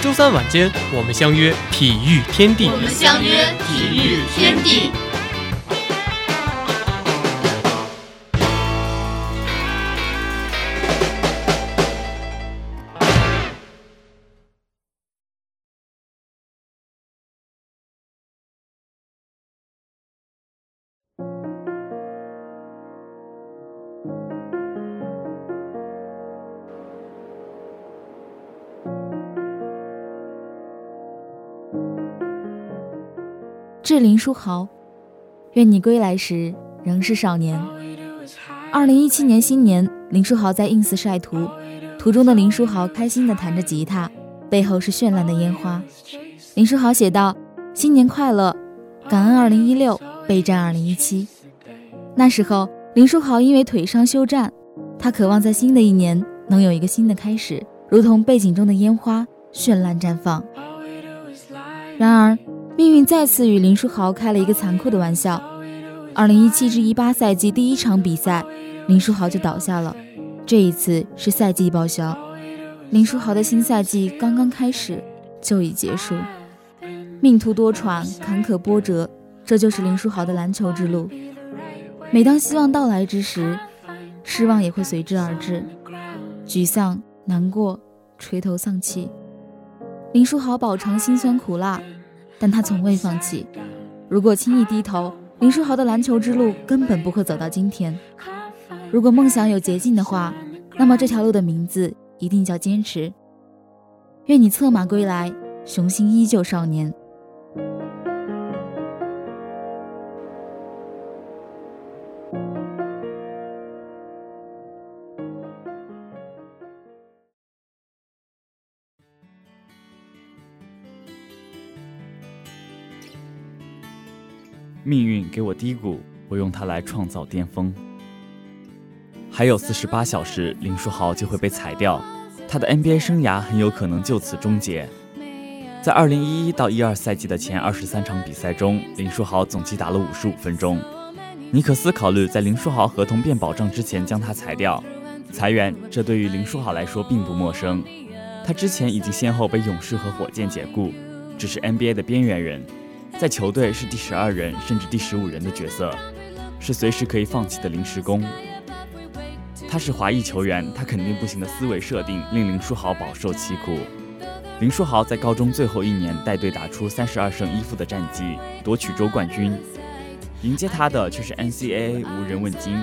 周三晚间，我们相约体育天地。我们相约体育天地。致林书豪，愿你归来时仍是少年。二零一七年新年，林书豪在 ins 晒图，图中的林书豪开心地弹着吉他，背后是绚烂的烟花。林书豪写道：“新年快乐，感恩二零一六，备战二零一七。”那时候，林书豪因为腿伤休战，他渴望在新的一年能有一个新的开始，如同背景中的烟花绚烂绽放。然而。命运再次与林书豪开了一个残酷的玩笑。二零一七至一八赛季第一场比赛，林书豪就倒下了。这一次是赛季报销。林书豪的新赛季刚刚开始就已结束。命途多舛，坎坷波折，这就是林书豪的篮球之路。每当希望到来之时，失望也会随之而至，沮丧、难过、垂头丧气。林书豪饱尝辛酸苦辣。但他从未放弃。如果轻易低头，林书豪的篮球之路根本不会走到今天。如果梦想有捷径的话，那么这条路的名字一定叫坚持。愿你策马归来，雄心依旧少年。给我低谷，我用它来创造巅峰。还有四十八小时，林书豪就会被裁掉，他的 NBA 生涯很有可能就此终结。在二零一一到一二赛季的前二十三场比赛中，林书豪总计打了五十五分钟。尼克斯考虑在林书豪合同变保障之前将他裁掉。裁员，这对于林书豪来说并不陌生。他之前已经先后被勇士和火箭解雇，只是 NBA 的边缘人。在球队是第十二人甚至第十五人的角色，是随时可以放弃的临时工。他是华裔球员，他肯定不行的思维设定令林书豪饱受其苦。林书豪在高中最后一年带队打出三十二胜一负的战绩，夺取州冠军。迎接他的却是 NCAA 无人问津。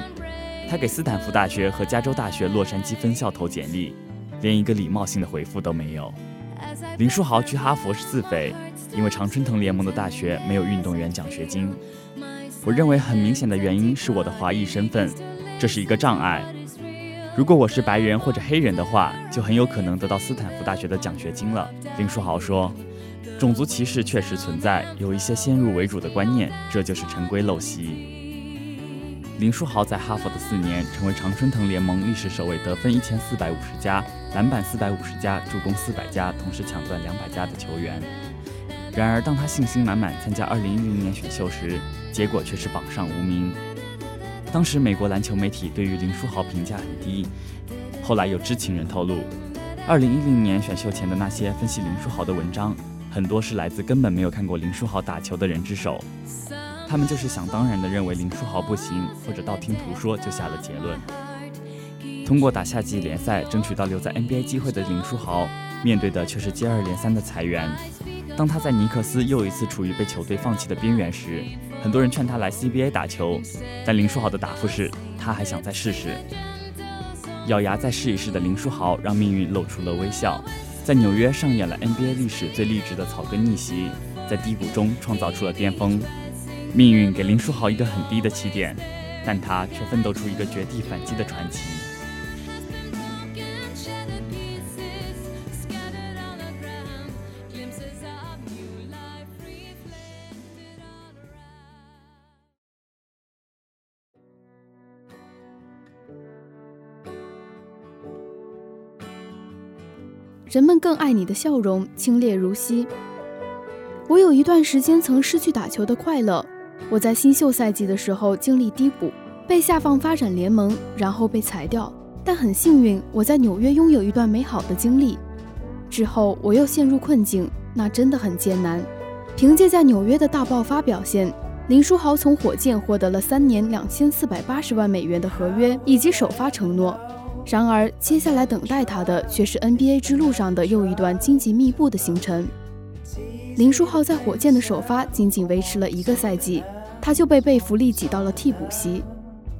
他给斯坦福大学和加州大学洛杉矶分校投简历，连一个礼貌性的回复都没有。林书豪去哈佛是自费。因为常春藤联盟的大学没有运动员奖学金，我认为很明显的原因是我的华裔身份，这是一个障碍。如果我是白人或者黑人的话，就很有可能得到斯坦福大学的奖学金了。林书豪说：“种族歧视确实存在，有一些先入为主的观念，这就是陈规陋习。”林书豪在哈佛的四年，成为常春藤联盟历史首位得分一千四百五十加、篮板四百五十加、助攻四百加，同时抢断两百加的球员。然而，当他信心满满参加2010年选秀时，结果却是榜上无名。当时，美国篮球媒体对于林书豪评价很低。后来有知情人透露，2010年选秀前的那些分析林书豪的文章，很多是来自根本没有看过林书豪打球的人之手。他们就是想当然的认为林书豪不行，或者道听途说就下了结论。通过打夏季联赛争取到留在 NBA 机会的林书豪，面对的却是接二连三的裁员。当他在尼克斯又一次处于被球队放弃的边缘时，很多人劝他来 CBA 打球，但林书豪的答复是，他还想再试试。咬牙再试一试的林书豪，让命运露出了微笑，在纽约上演了 NBA 历史最励志的草根逆袭，在低谷中创造出了巅峰。命运给林书豪一个很低的起点，但他却奋斗出一个绝地反击的传奇。人们更爱你的笑容，清冽如昔。我有一段时间曾失去打球的快乐。我在新秀赛季的时候经历低谷，被下放发展联盟，然后被裁掉。但很幸运，我在纽约拥有一段美好的经历。之后我又陷入困境，那真的很艰难。凭借在纽约的大爆发表现，林书豪从火箭获得了三年两千四百八十万美元的合约以及首发承诺。然而，接下来等待他的却是 NBA 之路上的又一段荆棘密布的行程。林书豪在火箭的首发仅仅维持了一个赛季，他就被贝弗利挤到了替补席。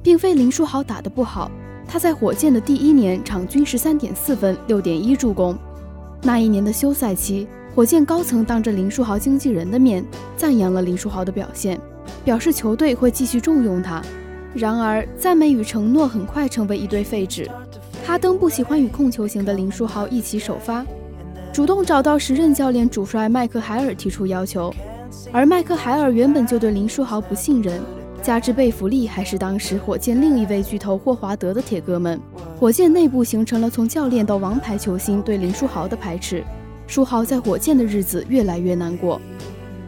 并非林书豪打得不好，他在火箭的第一年场均十三点四分、六点一助攻。那一年的休赛期，火箭高层当着林书豪经纪人的面赞扬了林书豪的表现，表示球队会继续重用他。然而，赞美与承诺很快成为一堆废纸。哈登不喜欢与控球型的林书豪一起首发。主动找到时任教练主帅麦克海尔提出要求，而麦克海尔原本就对林书豪不信任，加之贝弗利还是当时火箭另一位巨头霍华德的铁哥们，火箭内部形成了从教练到王牌球星对林书豪的排斥。书豪在火箭的日子越来越难过。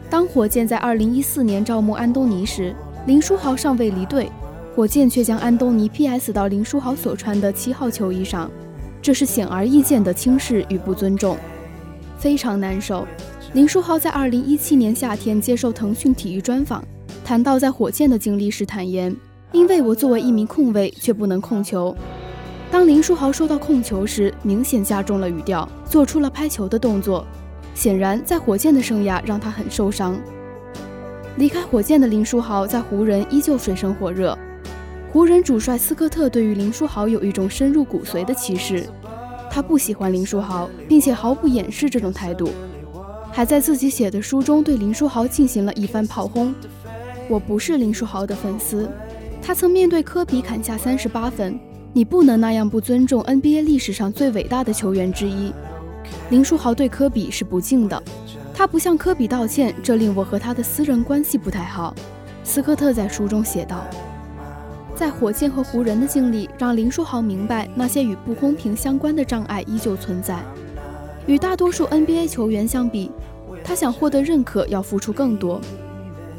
当火箭在2014年招募安东尼时，林书豪尚未离队，火箭却将安东尼 PS 到林书豪所穿的七号球衣上，这是显而易见的轻视与不尊重。非常难受。林书豪在二零一七年夏天接受腾讯体育专访，谈到在火箭的经历时坦言：“因为我作为一名控卫却不能控球。”当林书豪说到控球时，明显加重了语调，做出了拍球的动作。显然，在火箭的生涯让他很受伤。离开火箭的林书豪在湖人依旧水深火热。湖人主帅斯科特对于林书豪有一种深入骨髓的歧视。他不喜欢林书豪，并且毫不掩饰这种态度，还在自己写的书中对林书豪进行了一番炮轰。我不是林书豪的粉丝，他曾面对科比砍下三十八分，你不能那样不尊重 NBA 历史上最伟大的球员之一。林书豪对科比是不敬的，他不向科比道歉，这令我和他的私人关系不太好。斯科特在书中写道。在火箭和湖人的经历，让林书豪明白那些与不公平相关的障碍依旧存在。与大多数 NBA 球员相比，他想获得认可要付出更多。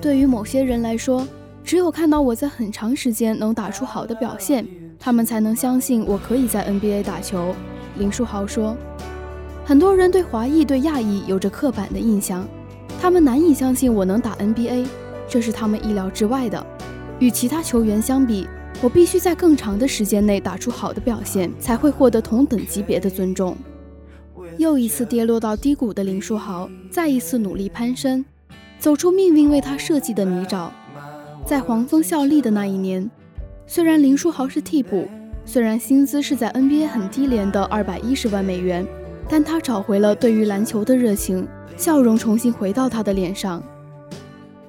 对于某些人来说，只有看到我在很长时间能打出好的表现，他们才能相信我可以在 NBA 打球。林书豪说：“很多人对华裔、对亚裔有着刻板的印象，他们难以相信我能打 NBA，这是他们意料之外的。”与其他球员相比，我必须在更长的时间内打出好的表现，才会获得同等级别的尊重。又一次跌落到低谷的林书豪，再一次努力攀升，走出命运为他设计的泥沼。在黄蜂效力的那一年，虽然林书豪是替补，虽然薪资是在 NBA 很低廉的二百一十万美元，但他找回了对于篮球的热情，笑容重新回到他的脸上。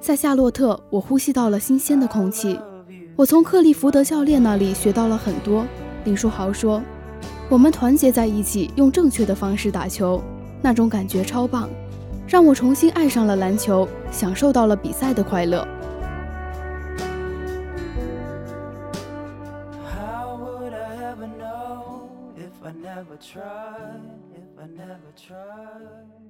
在夏洛特，我呼吸到了新鲜的空气。我从克利福德教练那里学到了很多。林书豪说：“我们团结在一起，用正确的方式打球，那种感觉超棒，让我重新爱上了篮球，享受到了比赛的快乐。” try.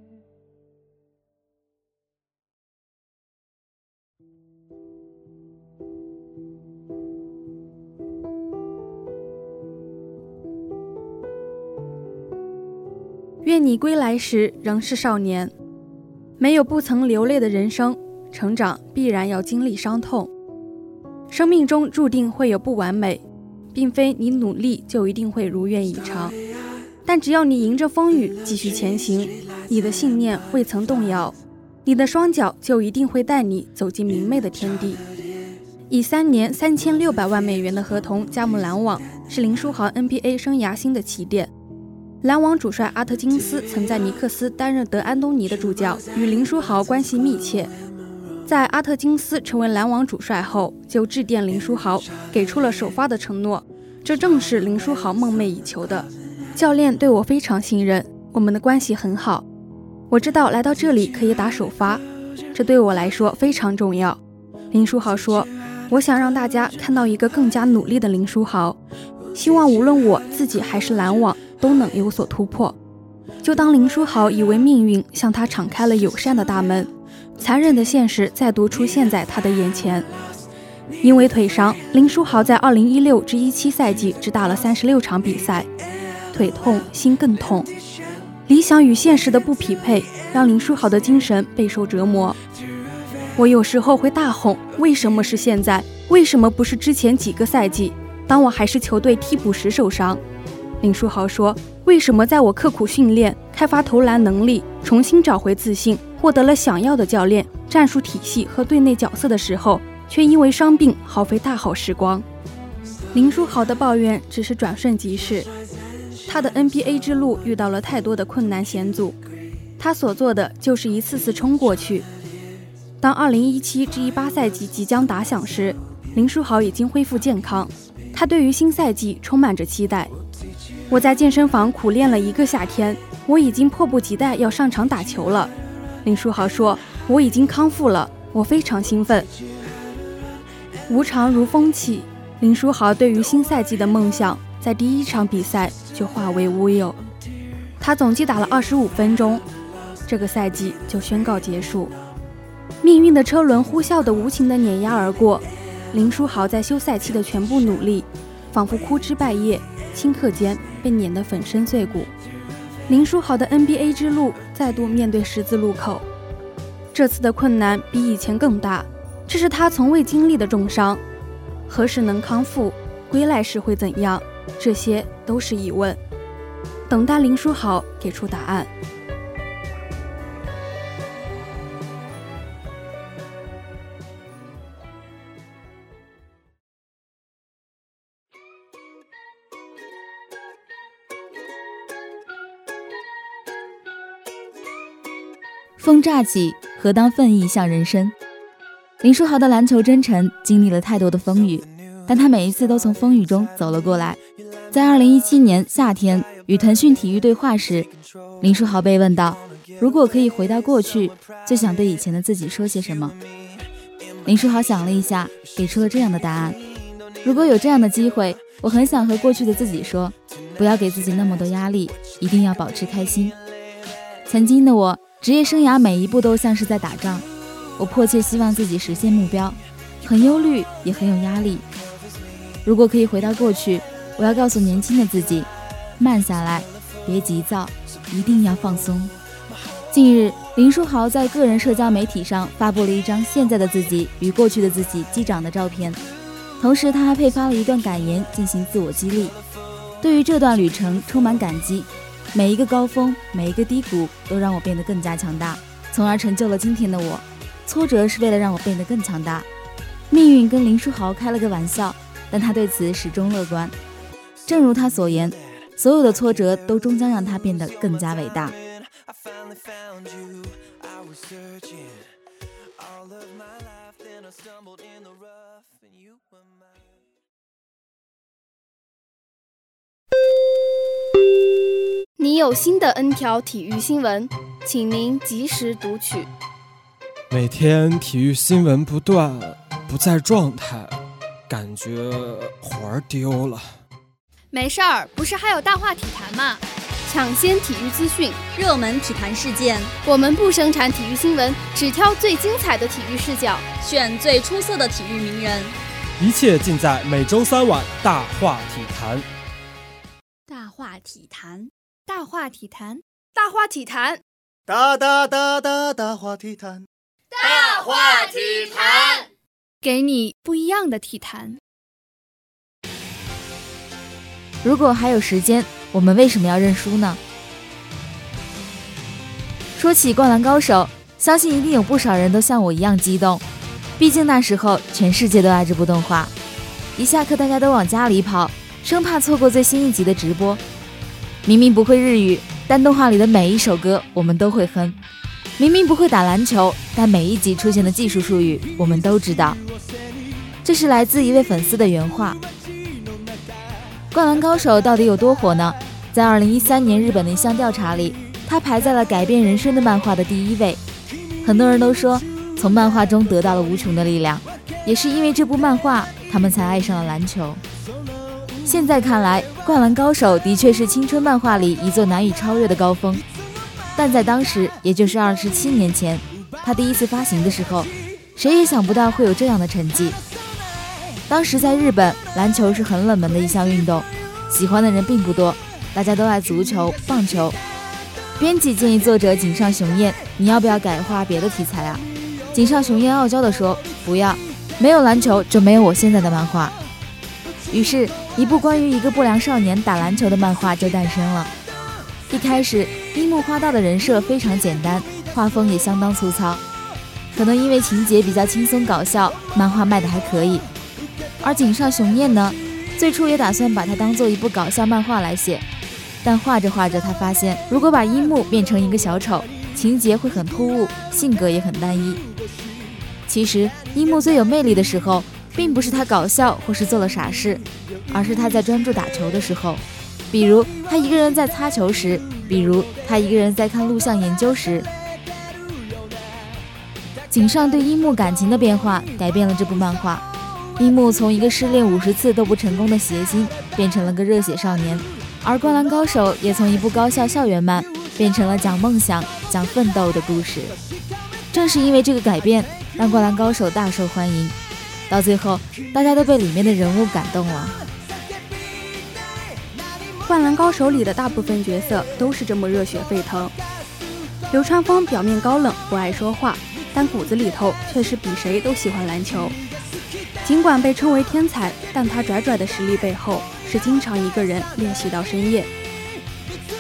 愿你归来时仍是少年。没有不曾流泪的人生，成长必然要经历伤痛。生命中注定会有不完美，并非你努力就一定会如愿以偿。但只要你迎着风雨继续前行，你的信念未曾动摇，你的双脚就一定会带你走进明媚的天地。以三年三千六百万美元的合同加盟篮网，是林书豪 NBA 生涯新的起点。篮网主帅阿特金斯曾在尼克斯担任德安东尼的助教，与林书豪关系密切。在阿特金斯成为篮网主帅后，就致电林书豪，给出了首发的承诺。这正是林书豪梦寐以求的。教练对我非常信任，我们的关系很好。我知道来到这里可以打首发，这对我来说非常重要。林书豪说：“我想让大家看到一个更加努力的林书豪，希望无论我自己还是篮网。”都能有所突破。就当林书豪以为命运向他敞开了友善的大门，残忍的现实再度出现在他的眼前。因为腿伤，林书豪在2016至17赛季只打了36场比赛，腿痛心更痛，理想与现实的不匹配，让林书豪的精神备受折磨。我有时候会大吼：“为什么是现在？为什么不是之前几个赛季？当我还是球队替补时受伤？”林书豪说：“为什么在我刻苦训练、开发投篮能力、重新找回自信、获得了想要的教练、战术体系和队内角色的时候？”却因为伤病耗费大好时光。林书豪的抱怨只是转瞬即逝，他的 NBA 之路遇到了太多的困难险阻，他所做的就是一次次冲过去。当2017至18赛季即将打响时，林书豪已经恢复健康，他对于新赛季充满着期待。我在健身房苦练了一个夏天，我已经迫不及待要上场打球了。林书豪说：“我已经康复了，我非常兴奋。”无常如风起，林书豪对于新赛季的梦想在第一场比赛就化为乌有。他总计打了二十五分钟，这个赛季就宣告结束。命运的车轮呼啸的无情的碾压而过，林书豪在休赛期的全部努力，仿佛枯枝败叶，顷刻间被碾得粉身碎骨。林书豪的 NBA 之路再度面对十字路口，这次的困难比以前更大。这是他从未经历的重伤，何时能康复？归来时会怎样？这些都是疑问，等待林书豪给出答案。风乍起，何当奋意向人生？林书豪的篮球真诚经历了太多的风雨，但他每一次都从风雨中走了过来。在2017年夏天与腾讯体育对话时，林书豪被问到：“如果可以回到过去，最想对以前的自己说些什么？”林书豪想了一下，给出了这样的答案：“如果有这样的机会，我很想和过去的自己说，不要给自己那么多压力，一定要保持开心。曾经的我，职业生涯每一步都像是在打仗。”我迫切希望自己实现目标，很忧虑，也很有压力。如果可以回到过去，我要告诉年轻的自己：慢下来，别急躁，一定要放松。近日，林书豪在个人社交媒体上发布了一张现在的自己与过去的自己击掌的照片，同时他还配发了一段感言进行自我激励。对于这段旅程充满感激，每一个高峰，每一个低谷都让我变得更加强大，从而成就了今天的我。挫折是为了让我变得更强大。命运跟林书豪开了个玩笑，但他对此始终乐观。正如他所言，所有的挫折都终将让他变得更加伟大。你有新的 N 条体育新闻，请您及时读取。每天体育新闻不断，不在状态，感觉魂儿丢了。没事儿，不是还有大话体坛吗？抢先体育资讯，热门体坛事件，我们不生产体育新闻，只挑最精彩的体育视角，选最出色的体育名人。一切尽在每周三晚《大话体坛》。大话体坛，大话体坛，大话体坛，大大大大大话体坛。大话体坛，给你不一样的体坛。如果还有时间，我们为什么要认输呢？说起《灌篮高手》，相信一定有不少人都像我一样激动。毕竟那时候全世界都爱这部动画，一下课大家都往家里跑，生怕错过最新一集的直播。明明不会日语，但动画里的每一首歌我们都会哼。明明不会打篮球，但每一集出现的技术术语我们都知道。这是来自一位粉丝的原话。《灌篮高手》到底有多火呢？在2013年日本的一项调查里，它排在了改变人生的漫画的第一位。很多人都说，从漫画中得到了无穷的力量，也是因为这部漫画，他们才爱上了篮球。现在看来，《灌篮高手》的确是青春漫画里一座难以超越的高峰，但在当时，也就是二十七年前，他第一次发行的时候，谁也想不到会有这样的成绩。当时在日本，篮球是很冷门的一项运动，喜欢的人并不多，大家都爱足球、棒球。编辑建议作者井上雄彦：“你要不要改画别的题材啊？”井上雄彦傲娇地说：“不要，没有篮球就没有我现在的漫画。”于是，一部关于一个不良少年打篮球的漫画就诞生了。一开始，樱木花道的人设非常简单，画风也相当粗糙。可能因为情节比较轻松搞笑，漫画卖的还可以。而井上雄彦呢，最初也打算把它当做一部搞笑漫画来写，但画着画着，他发现如果把樱木变成一个小丑，情节会很突兀，性格也很单一。其实，樱木最有魅力的时候。并不是他搞笑或是做了傻事，而是他在专注打球的时候，比如他一个人在擦球时，比如他一个人在看录像研究时。井上对樱木感情的变化改变了这部漫画，樱木从一个失恋五十次都不成功的谐星变成了个热血少年，而《灌篮高手》也从一部高校校园漫变成了讲梦想、讲奋斗的故事。正是因为这个改变，让《灌篮高手》大受欢迎。到最后，大家都被里面的人物感动了。《灌篮高手》里的大部分角色都是这么热血沸腾。流川枫表面高冷，不爱说话，但骨子里头却是比谁都喜欢篮球。尽管被称为天才，但他拽拽的实力背后是经常一个人练习到深夜。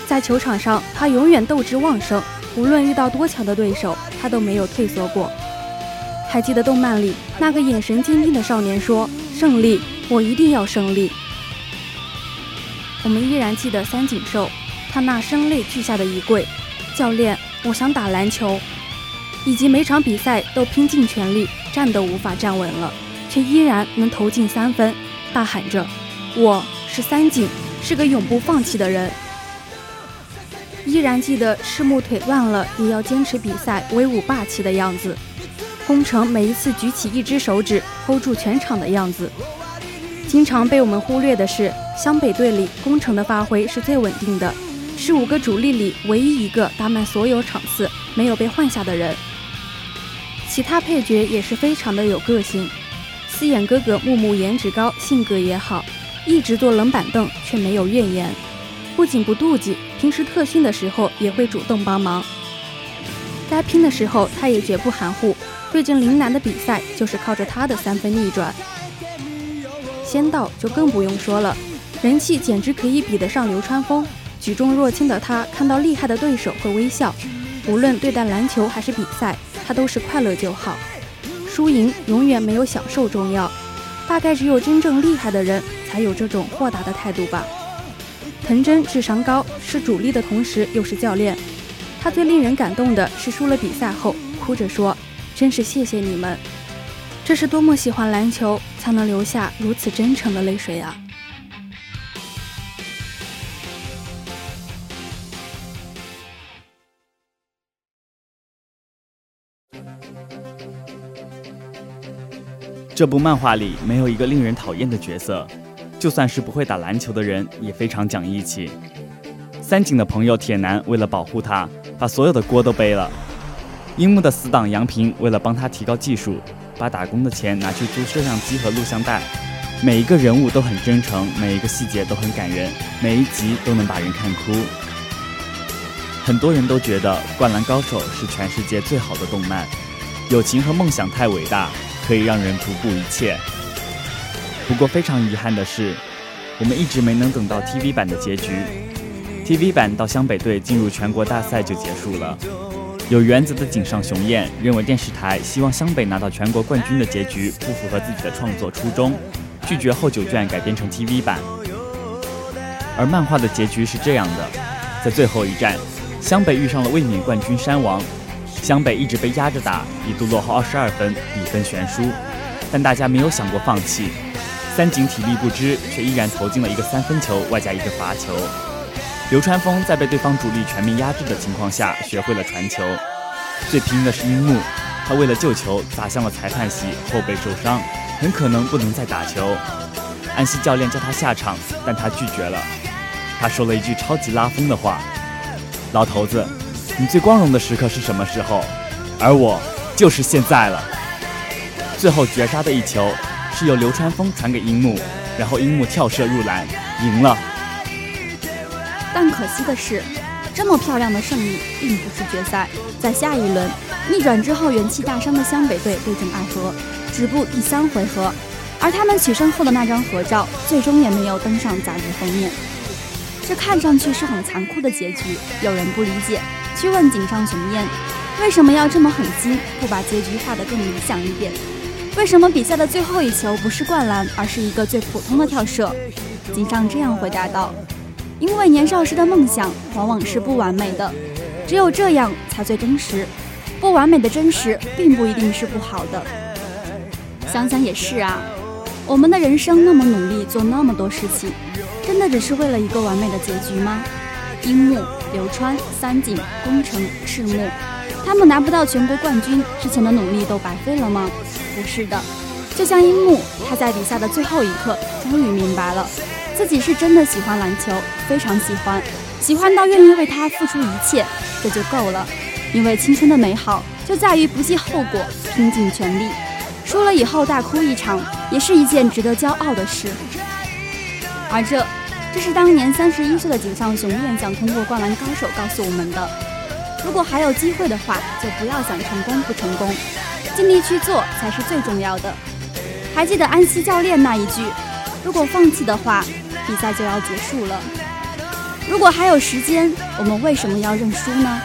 在球场上，他永远斗志旺盛，无论遇到多强的对手，他都没有退缩过。还记得动漫里那个眼神坚定的少年说：“胜利，我一定要胜利。”我们依然记得三井寿，他那声泪俱下的一跪：“教练，我想打篮球。”以及每场比赛都拼尽全力，站都无法站稳了，却依然能投进三分，大喊着：“我是三井，是个永不放弃的人。”依然记得赤木腿断了也要坚持比赛，威武霸气的样子。宫城每一次举起一只手指 hold 住全场的样子，经常被我们忽略的是，湘北队里宫城的发挥是最稳定的，是五个主力里唯一一个打满所有场次没有被换下的人。其他配角也是非常的有个性，四眼哥哥木木颜值高，性格也好，一直坐冷板凳却没有怨言，不仅不妒忌，平时特训的时候也会主动帮忙，该拼的时候他也绝不含糊。最近林南的比赛就是靠着他的三分逆转，仙道就更不用说了，人气简直可以比得上流川枫。举重若轻的他，看到厉害的对手会微笑，无论对待篮球还是比赛，他都是快乐就好。输赢永远没有享受重要，大概只有真正厉害的人才有这种豁达的态度吧。藤真智商高，是主力的同时又是教练，他最令人感动的是输了比赛后哭着说。真是谢谢你们，这是多么喜欢篮球才能流下如此真诚的泪水啊！这部漫画里没有一个令人讨厌的角色，就算是不会打篮球的人也非常讲义气。三井的朋友铁男为了保护他，把所有的锅都背了。樱木的死党杨平为了帮他提高技术，把打工的钱拿去租摄像机和录像带。每一个人物都很真诚，每一个细节都很感人，每一集都能把人看哭。很多人都觉得《灌篮高手》是全世界最好的动漫，友情和梦想太伟大，可以让人不顾一切。不过非常遗憾的是，我们一直没能等到 TV 版的结局。TV 版到湘北队进入全国大赛就结束了。有原则的井上雄彦认为电视台希望湘北拿到全国冠军的结局不符合自己的创作初衷，拒绝后九卷改编成 TV 版。而漫画的结局是这样的：在最后一战，湘北遇上了卫冕冠军山王，湘北一直被压着打，一度落后二十二分，比分悬殊。但大家没有想过放弃，三井体力不支，却依然投进了一个三分球，外加一个罚球。流川枫在被对方主力全面压制的情况下，学会了传球。最拼的是樱木，他为了救球砸向了裁判席，后背受伤，很可能不能再打球。安西教练叫他下场，但他拒绝了。他说了一句超级拉风的话：“老头子，你最光荣的时刻是什么时候？而我就是现在了。”最后绝杀的一球是由流川枫传给樱木，然后樱木跳射入篮，赢了。但可惜的是，这么漂亮的胜利并不是决赛，在下一轮逆转之后元气大伤的湘北队对阵爱河，止步第三回合。而他们取胜后的那张合照，最终也没有登上杂志封面。这看上去是很残酷的结局。有人不理解，去问井上雄彦，为什么要这么狠心，不把结局画得更理想一点？为什么比赛的最后一球不是灌篮，而是一个最普通的跳射？井上这样回答道：“因为年少时的梦想往往是不完美的，只有这样才最真实。不完美的真实，并不一定是不好的。想想也是啊。”我们的人生那么努力做那么多事情，真的只是为了一个完美的结局吗？樱木、流川、三井、宫城、赤木，他们拿不到全国冠军之前的努力都白费了吗？不是的，就像樱木，他在比赛的最后一刻终于明白了，自己是真的喜欢篮球，非常喜欢，喜欢到愿意为他付出一切，这就够了。因为青春的美好就在于不计后果，拼尽全力。输了以后大哭一场，也是一件值得骄傲的事。而这，这是当年三十一岁的井上雄彦想通过《灌篮高手》告诉我们的：如果还有机会的话，就不要想成功不成功，尽力去做才是最重要的。还记得安西教练那一句：“如果放弃的话，比赛就要结束了。”如果还有时间，我们为什么要认输呢？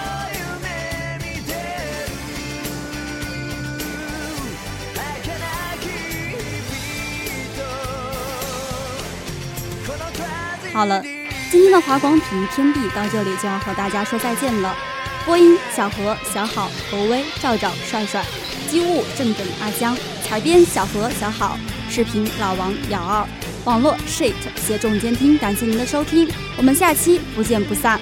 好了，今天的华广体育天地到这里就要和大家说再见了。播音：小何、小好、侯威、赵赵、帅帅；机务：正正、阿江；采编：小何、小好；视频：老王、姚二；网络：shit；协众监听。感谢您的收听，我们下期不见不散。